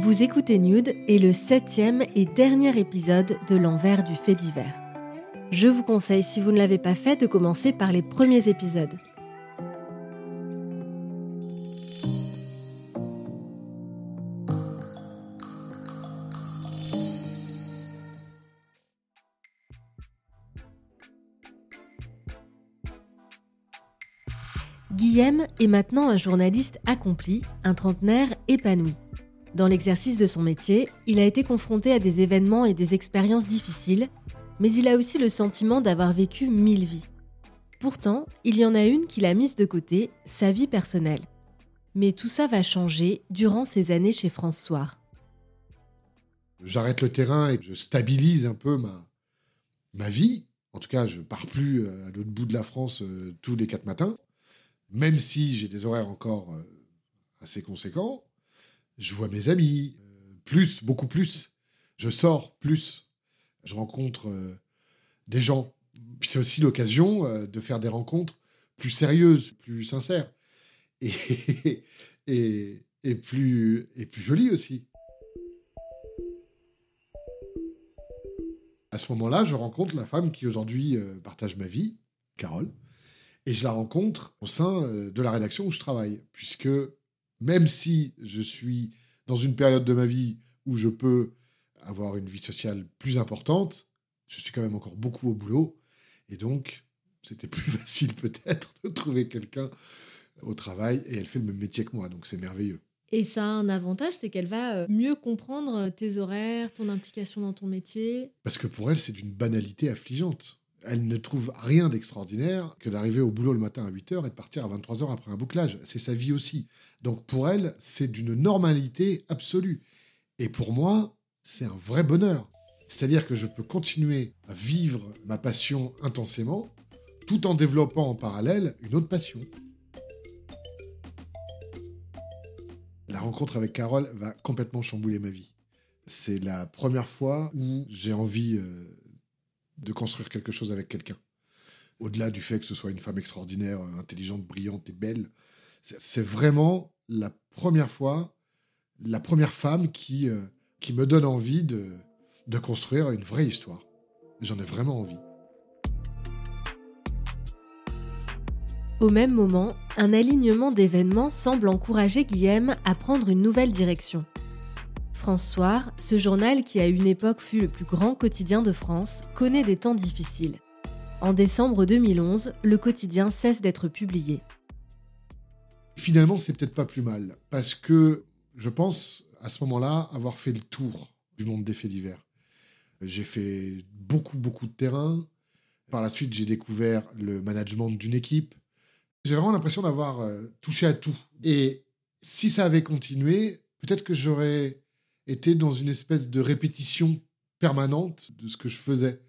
Vous écoutez Nude et le septième et dernier épisode de l'envers du fait divers. Je vous conseille, si vous ne l'avez pas fait, de commencer par les premiers épisodes. Guillaume est maintenant un journaliste accompli, un trentenaire épanoui. Dans l'exercice de son métier, il a été confronté à des événements et des expériences difficiles, mais il a aussi le sentiment d'avoir vécu mille vies. Pourtant, il y en a une qu'il a mise de côté, sa vie personnelle. Mais tout ça va changer durant ses années chez France Soir. J'arrête le terrain et je stabilise un peu ma, ma vie. En tout cas, je pars plus euh, à l'autre bout de la France euh, tous les quatre matins, même si j'ai des horaires encore euh, assez conséquents je vois mes amis, euh, plus, beaucoup plus. Je sors plus. Je rencontre euh, des gens. C'est aussi l'occasion euh, de faire des rencontres plus sérieuses, plus sincères. Et, plus, et plus jolies aussi. À ce moment-là, je rencontre la femme qui aujourd'hui partage ma vie, Carole. Et je la rencontre au sein de la rédaction où je travaille. Puisque même si je suis dans une période de ma vie où je peux avoir une vie sociale plus importante, je suis quand même encore beaucoup au boulot. Et donc, c'était plus facile peut-être de trouver quelqu'un au travail. Et elle fait le même métier que moi, donc c'est merveilleux. Et ça a un avantage, c'est qu'elle va euh, mieux comprendre tes horaires, ton implication dans ton métier. Parce que pour elle, c'est d'une banalité affligeante elle ne trouve rien d'extraordinaire que d'arriver au boulot le matin à 8h et de partir à 23h après un bouclage. C'est sa vie aussi. Donc pour elle, c'est d'une normalité absolue. Et pour moi, c'est un vrai bonheur. C'est-à-dire que je peux continuer à vivre ma passion intensément tout en développant en parallèle une autre passion. La rencontre avec Carole va complètement chambouler ma vie. C'est la première fois où j'ai envie euh, de construire quelque chose avec quelqu'un. Au-delà du fait que ce soit une femme extraordinaire, intelligente, brillante et belle, c'est vraiment la première fois, la première femme qui, euh, qui me donne envie de, de construire une vraie histoire. J'en ai vraiment envie. Au même moment, un alignement d'événements semble encourager Guillaume à prendre une nouvelle direction. Soir, ce journal qui à une époque fut le plus grand quotidien de France, connaît des temps difficiles. En décembre 2011, le quotidien cesse d'être publié. Finalement, c'est peut-être pas plus mal, parce que je pense à ce moment-là avoir fait le tour du monde des faits divers. J'ai fait beaucoup, beaucoup de terrain. Par la suite, j'ai découvert le management d'une équipe. J'ai vraiment l'impression d'avoir euh, touché à tout. Et si ça avait continué, peut-être que j'aurais était dans une espèce de répétition permanente de ce que je faisais.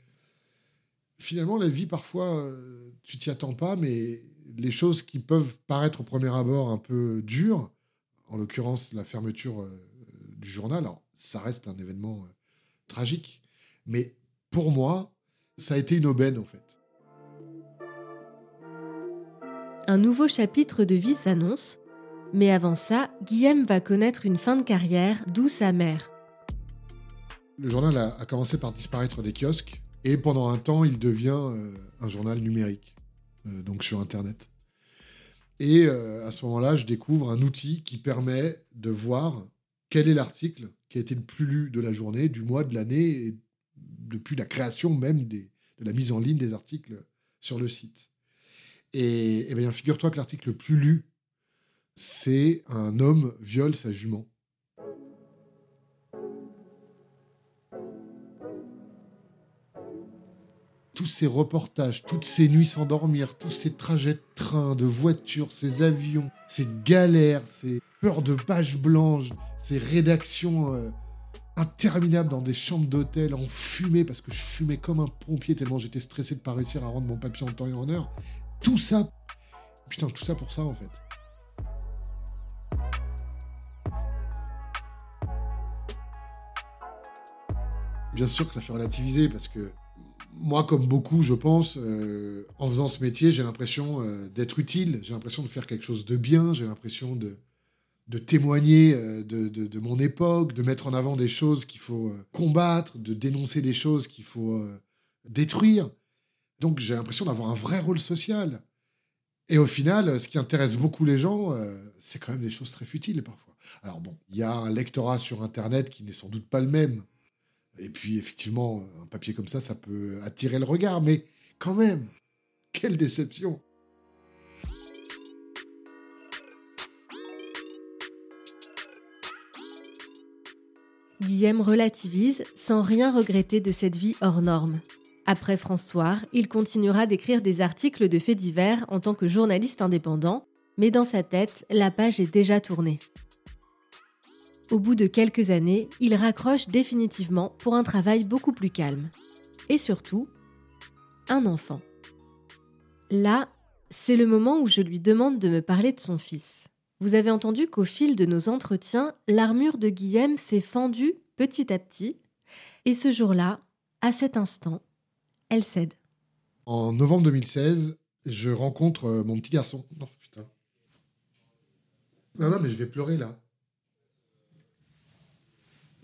Finalement, la vie, parfois, euh, tu t'y attends pas, mais les choses qui peuvent paraître au premier abord un peu dures, en l'occurrence la fermeture euh, du journal, alors, ça reste un événement euh, tragique, mais pour moi, ça a été une aubaine en fait. Un nouveau chapitre de vie s'annonce mais avant ça, Guillaume va connaître une fin de carrière, d'où sa mère. Le journal a, commencé par disparaître des kiosques et pendant un temps, il devient euh, un journal numérique, euh, donc sur Internet. Et euh, à ce moment-là, je découvre un outil qui permet de voir quel est l'article qui a été le plus lu de la journée, du mois, de l'année, et depuis la création même de la mise en ligne des articles sur le site. Et, et eh bien, figure-toi que l'article le plus lu c'est un homme viole sa jument. Tout ces reportages, toutes ces nuits sans dormir, tous ces trajets de train, de voiture, ces avions, ces galères, ces peurs de pages blanches, ces rédactions euh, interminables dans des chambres d'hôtel en fumée parce que je fumais comme un pompier tellement j'étais stressé de pas réussir à rendre mon papier en temps et en heure. Tout ça, putain, tout ça pour ça en fait. Bien sûr que ça fait relativiser parce que moi, comme beaucoup, je pense, euh, en faisant ce métier, j'ai l'impression euh, d'être utile, j'ai l'impression de faire quelque chose de bien, j'ai l'impression de, de témoigner euh, de, de, mon époque, de mettre en avant des choses qu'il faut combattre, de dénoncer des choses qu'il faut détruire. Donc j'ai l'impression d'avoir un vrai rôle social. Et au final, ce qui intéresse beaucoup les gens, c'est quand même des choses très futiles parfois. Alors bon, il y a un lectorat sur Internet qui n'est sans doute pas le même et puis, effectivement, un papier comme ça, ça peut attirer le regard, mais quand même, quelle déception Guillaume relativise sans rien regretter de cette vie hors norme. Après François, il continuera d'écrire des articles de faits divers en tant que journaliste indépendant, mais dans sa tête, la page est déjà tournée. Au bout de quelques années, il raccroche définitivement pour un travail beaucoup plus calme. Et surtout, un enfant. Là, c'est le moment où je lui demande de me parler de son fils. Vous avez entendu qu'au fil de nos entretiens, l'armure de Guillaume s'est fendue petit à petit, et ce jour-là, à cet instant, elle cède. En novembre 2016, je rencontre euh, mon petit garçon. Non, putain. Non, non, mais je vais pleurer là.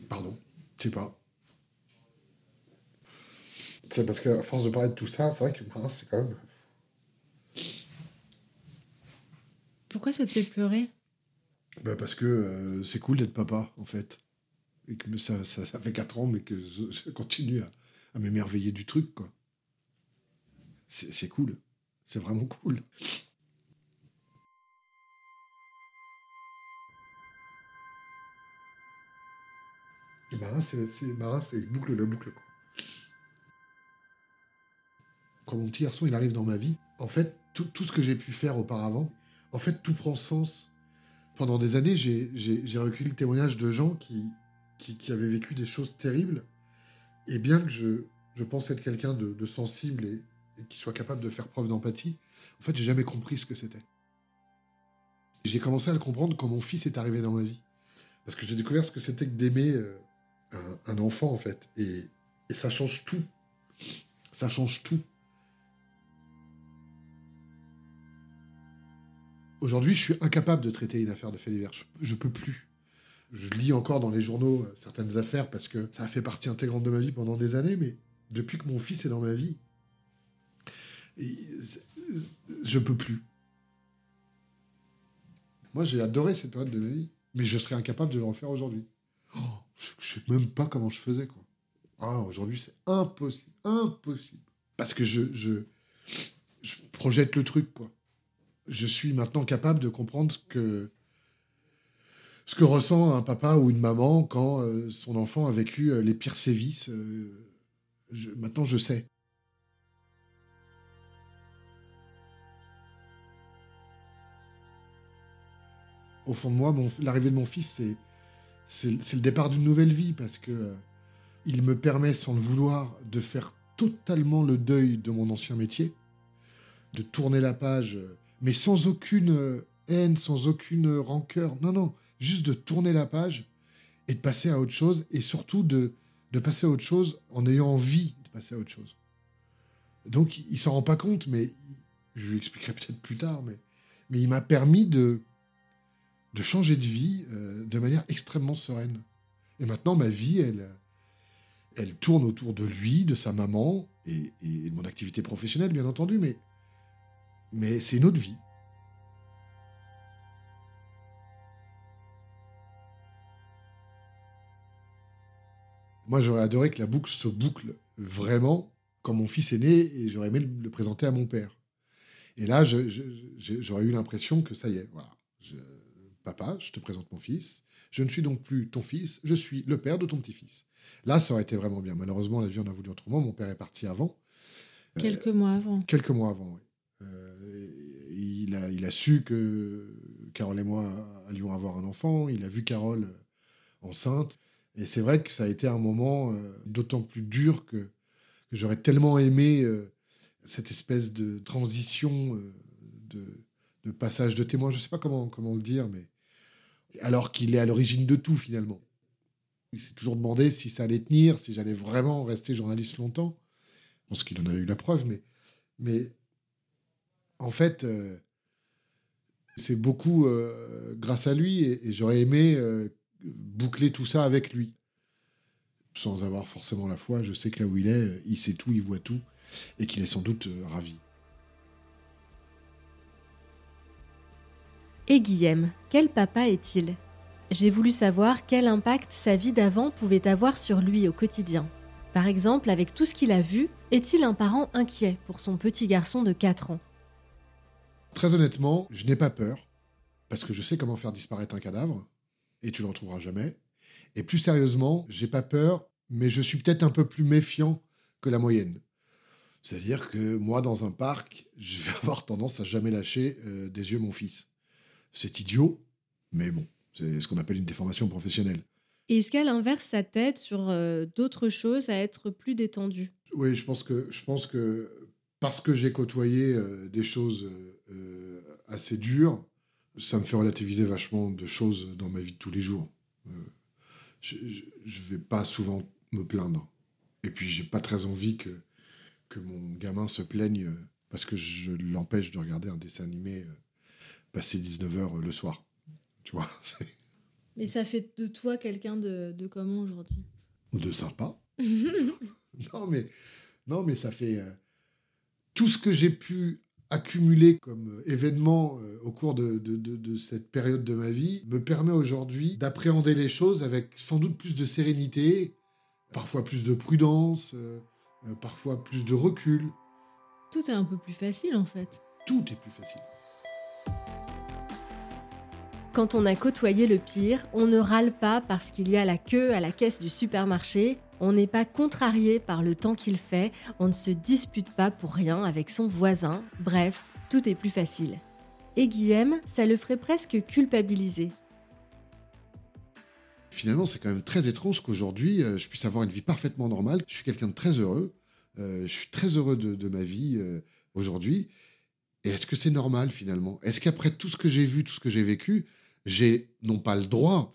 Pardon, je sais pas. C'est parce qu'à force de parler de tout ça, c'est vrai que c'est quand même. Pourquoi ça te fait pleurer? Bah Parce que euh, c'est cool d'être papa, en fait. Et que ça, ça, fait 4 ans, mais que je, continue à, à m'émerveiller du truc, quoi. C'est cool. C'est vraiment cool. Marin, c'est boucle la boucle. Quoi. Quand mon petit garçon il arrive dans ma vie, en fait, tout, tout ce que j'ai pu faire auparavant, en fait, tout prend sens. Pendant des années, j'ai recueilli le témoignage de gens qui, qui, avaient vécu des choses terribles. Et bien que je, je pense être quelqu'un de, sensible et, et qui soit capable de faire preuve d'empathie, en fait, j'ai jamais compris ce que c'était. J'ai commencé à le comprendre quand mon fils est arrivé dans ma vie. Parce que j'ai découvert ce que c'était que d'aimer euh, un, enfant, en fait. Et, ça change tout. Ça change tout. Aujourd'hui, je suis incapable de traiter une affaire de fait divers. Je, peux plus. Je lis encore dans les journaux euh, certaines affaires parce que ça fait partie intégrante de ma vie pendant des années, mais depuis que mon fils est dans ma vie, je peux plus. Moi, j'ai adoré cette période de ma vie, mais je serais incapable de le refaire aujourd'hui. Oh je sais même pas comment je faisais, quoi. Ah, aujourd'hui, c'est impossible. Impossible. Parce que je, je, je, projette le truc, quoi. Je suis maintenant capable de comprendre ce que, ce que ressent un papa ou une maman quand euh, son enfant a vécu euh, les pires sévices. Euh, maintenant, je sais. Au fond de moi, l'arrivée de mon fils, c'est c'est le départ d'une nouvelle vie parce que euh, il me permet, sans le vouloir, de faire totalement le deuil de mon ancien métier, de tourner la page, euh, mais sans aucune euh, haine, sans aucune rancœur. Non, non, juste de tourner la page et de passer à autre chose, et surtout de, de passer à autre chose en ayant envie de passer à autre chose. Donc, il s'en rend pas compte, mais je lui expliquerai peut-être plus tard, mais, mais il m'a permis de, de changer de vie euh, de manière extrêmement sereine. Et maintenant, ma vie, elle, elle tourne autour de lui, de sa maman et, de mon activité professionnelle, bien entendu, mais, mais c'est une autre vie. Moi, j'aurais adoré que la boucle se boucle vraiment quand mon fils est né et j'aurais aimé le présenter à mon père. Et là, j'aurais eu l'impression que ça y est, voilà. Papa, je te présente mon fils. Je ne suis donc plus ton fils, je suis le père de ton petit-fils. Là, ça aurait été vraiment bien. Malheureusement, la vie en a voulu autrement. Mon père est parti avant. Quelques mois avant. Quelques mois avant, oui. il, a, il a su que Carole et moi allions avoir un enfant. Il a vu Carole enceinte. Et c'est vrai que ça a été un moment d'autant plus dur que, que j'aurais tellement aimé cette espèce de transition, de, de, passage de témoin. Je ne sais pas comment, comment le dire, mais alors qu'il est à l'origine de tout finalement. Il s'est toujours demandé si ça allait tenir, si j'allais vraiment rester journaliste longtemps. Je pense qu'il en a eu la preuve, mais, en fait, euh, c'est beaucoup euh, grâce à lui et, j'aurais aimé euh, boucler tout ça avec lui. Sans avoir forcément la foi, je sais que là où il est, il sait tout, il voit tout et qu'il est sans doute ravi. Et Guillaume, quel papa est-il? J'ai voulu savoir quel impact sa vie d'avant pouvait avoir sur lui au quotidien. Par exemple, avec tout ce qu'il a vu, est-il un parent inquiet pour son petit garçon de 4 ans? Très honnêtement, je n'ai pas peur, parce que je sais comment faire disparaître un cadavre, et tu le retrouveras jamais. Et plus sérieusement, j'ai pas peur, mais je suis peut-être un peu plus méfiant que la moyenne. C'est-à-dire que moi, dans un parc, je vais avoir tendance à jamais lâcher euh, des yeux mon fils. C'est idiot, mais bon, c'est ce qu'on appelle une déformation professionnelle. Et est-ce qu'elle inverse sa tête sur euh, d'autres choses à être plus détendue Oui, je pense que, je pense que parce que j'ai côtoyé euh, des choses euh, assez dures, ça me fait relativiser vachement de choses dans ma vie de tous les jours. je ne vais pas souvent me plaindre. Et puis, j'ai pas très envie que, que mon gamin se plaigne parce que je l'empêche de regarder un dessin animé passer 19h le soir. Tu vois Mais ça fait de toi quelqu'un de, de, comment aujourd'hui? De sympa. non, mais, non, mais ça fait. Euh, tout ce que j'ai pu accumuler comme euh, événement euh, au cours de, de, de, cette période de ma vie me permet aujourd'hui d'appréhender les choses avec sans doute plus de sérénité, parfois plus de prudence, parfois plus de recul. Tout est un peu plus facile en fait. Tout est plus facile. Quand on a côtoyé le pire, on ne râle pas parce qu'il y a la queue à la caisse du supermarché, on n'est pas contrarié par le temps qu'il fait, on ne se dispute pas pour rien avec son voisin, bref, tout est plus facile. Et Guillaume, ça le ferait presque culpabiliser. Finalement, c'est quand même très étrange qu'aujourd'hui, euh, je puisse avoir une vie parfaitement normale. Je suis quelqu'un de très heureux. Euh, je suis très heureux de, ma vie euh, aujourd'hui. Et est-ce que c'est normal finalement? Est-ce qu'après tout ce que j'ai vu, tout ce que j'ai vécu, j'ai non pas le droit,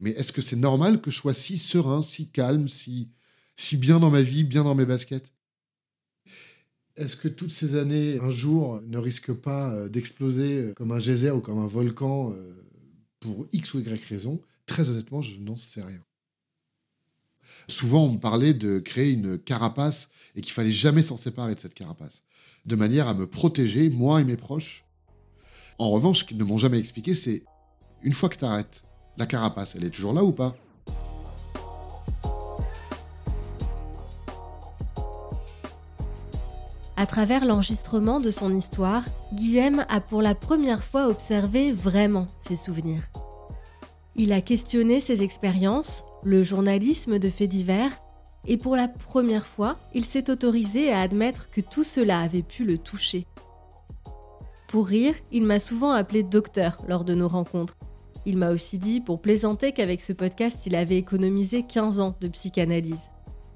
mais est-ce que c'est normal que je sois si serein, si calme, si, si bien dans ma vie, bien dans mes baskets? Est-ce que toutes ces années, un jour, ne risquent pas euh, d'exploser euh, comme un geyser ou comme un volcan euh, pour X ou Y raison? Très honnêtement, je n'en sais rien. Souvent, on me parlait de créer une carapace et qu'il fallait jamais s'en séparer de cette carapace, de manière à me protéger, moi et mes proches. En revanche, ce qu'ils ne m'ont jamais expliqué, c'est une fois que tu arrêtes, la carapace, elle est toujours là ou pas? À travers l'enregistrement de son histoire, Guillaume a pour la première fois observé vraiment ses souvenirs. Il a questionné ses expériences, le journalisme de faits divers, et pour la première fois, il s'est autorisé à admettre que tout cela avait pu le toucher. Pour rire, il m'a souvent appelé docteur lors de nos rencontres. Il m'a aussi dit, pour plaisanter, qu'avec ce podcast, il avait économisé 15 ans de psychanalyse.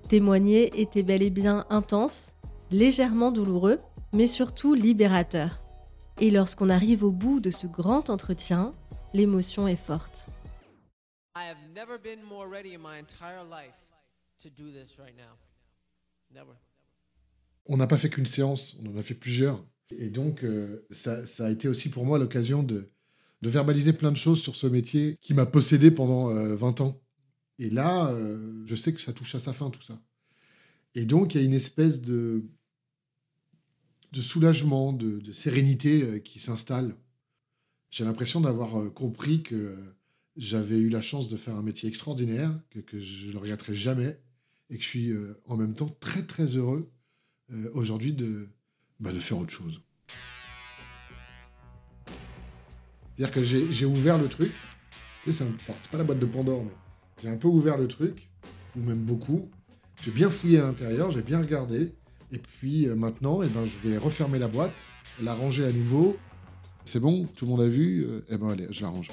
Témoigner était bel et bien intense, légèrement douloureux, mais surtout libérateur. Et lorsqu'on arrive au bout de ce grand entretien, l'émotion est forte. On n'a pas fait qu'une séance, on en a fait plusieurs. Et donc, euh, ça, a été aussi pour moi l'occasion de, verbaliser plein de choses sur ce métier qui m'a possédé pendant 20 euh, ans. Et là, euh, je sais que ça touche à sa fin, tout ça. Et donc, il y a une espèce de, de soulagement, de, sérénité qui s'installe. J'ai l'impression d'avoir compris que j'avais eu la chance de faire un métier extraordinaire, que, je ne le regretterai jamais, et que je suis en même temps très, très heureux aujourd'hui de, bah, de faire autre chose. C'est-à-dire que j'ai ouvert le truc. C'est pas la boîte de Pandore, mais j'ai un peu ouvert le truc, ou même beaucoup. J'ai bien fouillé à l'intérieur, j'ai bien regardé. Et puis euh, maintenant, eh ben, je vais refermer la boîte, la ranger à nouveau. C'est bon, tout le monde a vu? euh, eh ben allez, je la range.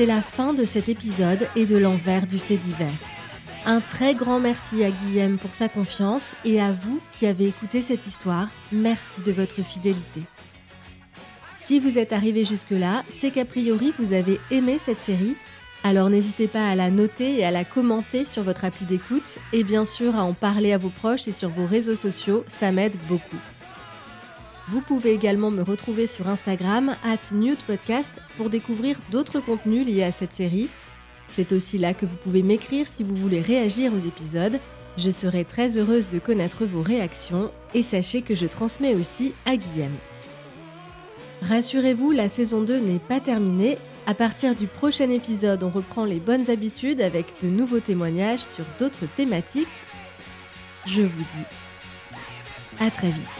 C'est la fin de cet épisode et de l'envers du fait divers. Un très grand merci à Guillaume pour sa confiance et à vous qui avez écouté cette histoire, merci de votre fidélité. Si vous êtes arrivé jusque-là, c'est qu'a priori vous avez aimé cette série, alors n'hésitez pas à la noter et à la commenter sur votre appli d'écoute et bien sûr à en parler à vos proches et sur vos réseaux sociaux, ça m'aide beaucoup. Vous pouvez également me retrouver sur Instagram, at Podcast, pour découvrir d'autres contenus liés à cette série. C'est aussi là que vous pouvez m'écrire si vous voulez réagir aux épisodes. Je serai très heureuse de connaître vos réactions et sachez que je transmets aussi à Guillaume. Rassurez-vous, la saison 2 n'est pas terminée. À partir du prochain épisode, on reprend les bonnes habitudes avec de nouveaux témoignages sur d'autres thématiques. Je vous dis à très vite.